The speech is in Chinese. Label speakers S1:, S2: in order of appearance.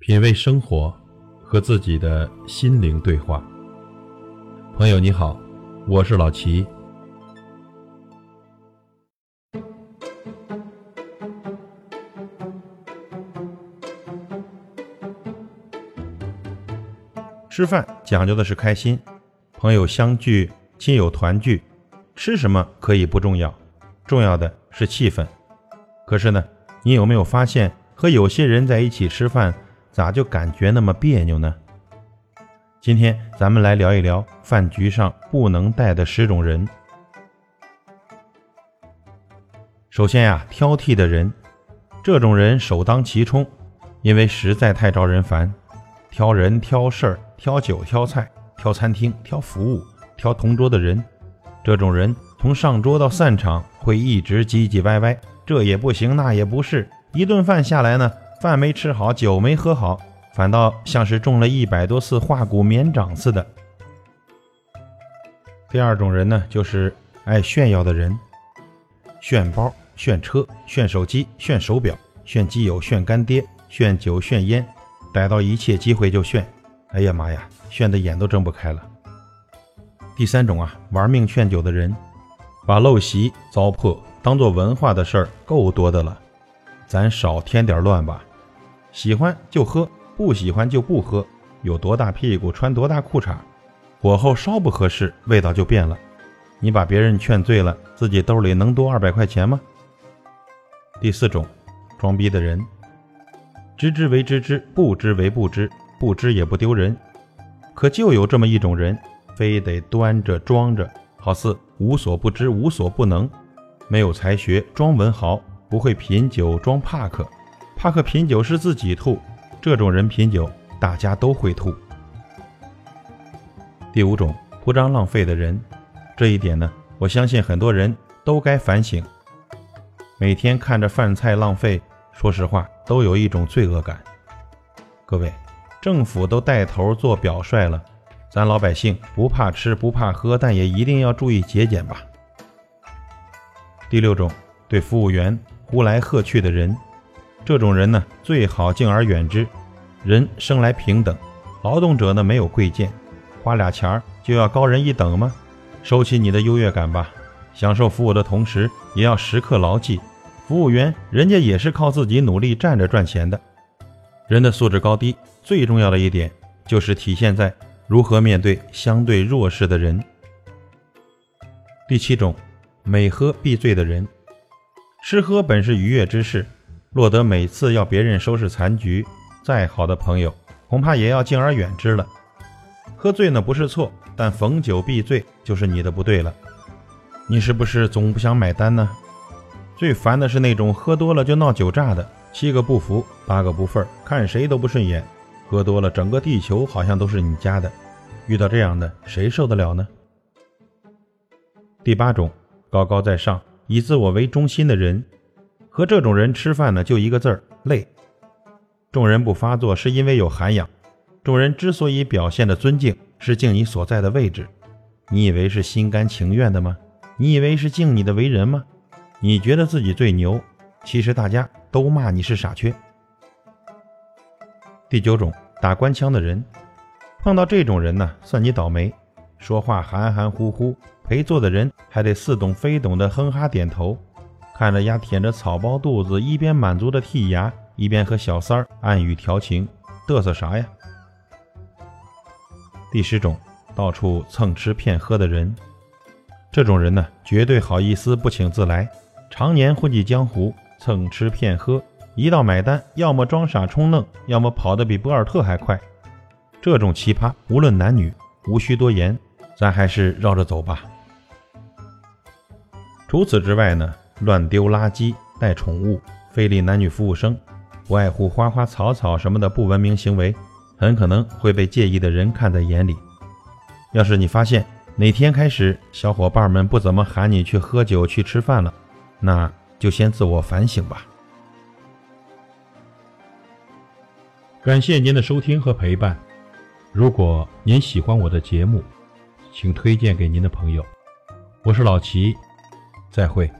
S1: 品味生活，和自己的心灵对话。朋友你好，我是老齐。吃饭讲究的是开心，朋友相聚，亲友团聚，吃什么可以不重要，重要的是气氛。可是呢，你有没有发现，和有些人在一起吃饭？咋就感觉那么别扭呢？今天咱们来聊一聊饭局上不能带的十种人。首先呀，挑剔的人，这种人首当其冲，因为实在太招人烦。挑人、挑事儿、挑酒、挑菜、挑餐厅、挑服务、挑同桌的人，这种人从上桌到散场会一直唧唧歪歪，这也不行，那也不是，一顿饭下来呢。饭没吃好，酒没喝好，反倒像是中了一百多次化骨绵掌似的。第二种人呢，就是爱炫耀的人，炫包、炫车、炫手机、炫手表、炫基友、炫干爹、炫酒、炫烟，逮到一切机会就炫。哎呀妈呀，炫得眼都睁不开了。第三种啊，玩命劝酒的人，把陋习、糟粕当做文化的事儿够多的了，咱少添点乱吧。喜欢就喝，不喜欢就不喝。有多大屁股穿多大裤衩，火候稍不合适，味道就变了。你把别人劝醉了，自己兜里能多二百块钱吗？第四种，装逼的人，知之为知之，不知为不知，不知也不丢人。可就有这么一种人，非得端着装着，好似无所不知、无所不能，没有才学装文豪，不会品酒装帕克。帕克品酒是自己吐，这种人品酒，大家都会吐。第五种，铺张浪费的人，这一点呢，我相信很多人都该反省。每天看着饭菜浪费，说实话，都有一种罪恶感。各位，政府都带头做表率了，咱老百姓不怕吃不怕喝，但也一定要注意节俭吧。第六种，对服务员呼来喝去的人。这种人呢，最好敬而远之。人生来平等，劳动者呢没有贵贱，花俩钱儿就要高人一等吗？收起你的优越感吧。享受服务的同时，也要时刻牢记，服务员人家也是靠自己努力站着赚钱的。人的素质高低，最重要的一点就是体现在如何面对相对弱势的人。第七种，每喝必醉的人，吃喝本是愉悦之事。落得每次要别人收拾残局，再好的朋友恐怕也要敬而远之了。喝醉呢不是错，但逢酒必醉就是你的不对了。你是不是总不想买单呢？最烦的是那种喝多了就闹酒炸的，七个不服八个不忿，看谁都不顺眼。喝多了整个地球好像都是你家的，遇到这样的谁受得了呢？第八种，高高在上，以自我为中心的人。和这种人吃饭呢，就一个字儿累。众人不发作是因为有涵养，众人之所以表现的尊敬，是敬你所在的位置。你以为是心甘情愿的吗？你以为是敬你的为人吗？你觉得自己最牛，其实大家都骂你是傻缺。第九种打官腔的人，碰到这种人呢，算你倒霉。说话含含糊糊，陪坐的人还得似懂非懂的哼哈点头。看着丫舔着草包肚子，一边满足的剔牙，一边和小三儿暗语调情，嘚瑟啥呀？第十种，到处蹭吃骗喝的人，这种人呢，绝对好意思不请自来，常年混迹江湖，蹭吃骗喝，一到买单，要么装傻充愣，要么跑得比博尔特还快。这种奇葩，无论男女，无需多言，咱还是绕着走吧。除此之外呢？乱丢垃圾、带宠物、非礼男女服务生、不爱护花花草草什么的不文明行为，很可能会被介意的人看在眼里。要是你发现哪天开始小伙伴们不怎么喊你去喝酒、去吃饭了，那就先自我反省吧。感谢您的收听和陪伴。如果您喜欢我的节目，请推荐给您的朋友。我是老齐，再会。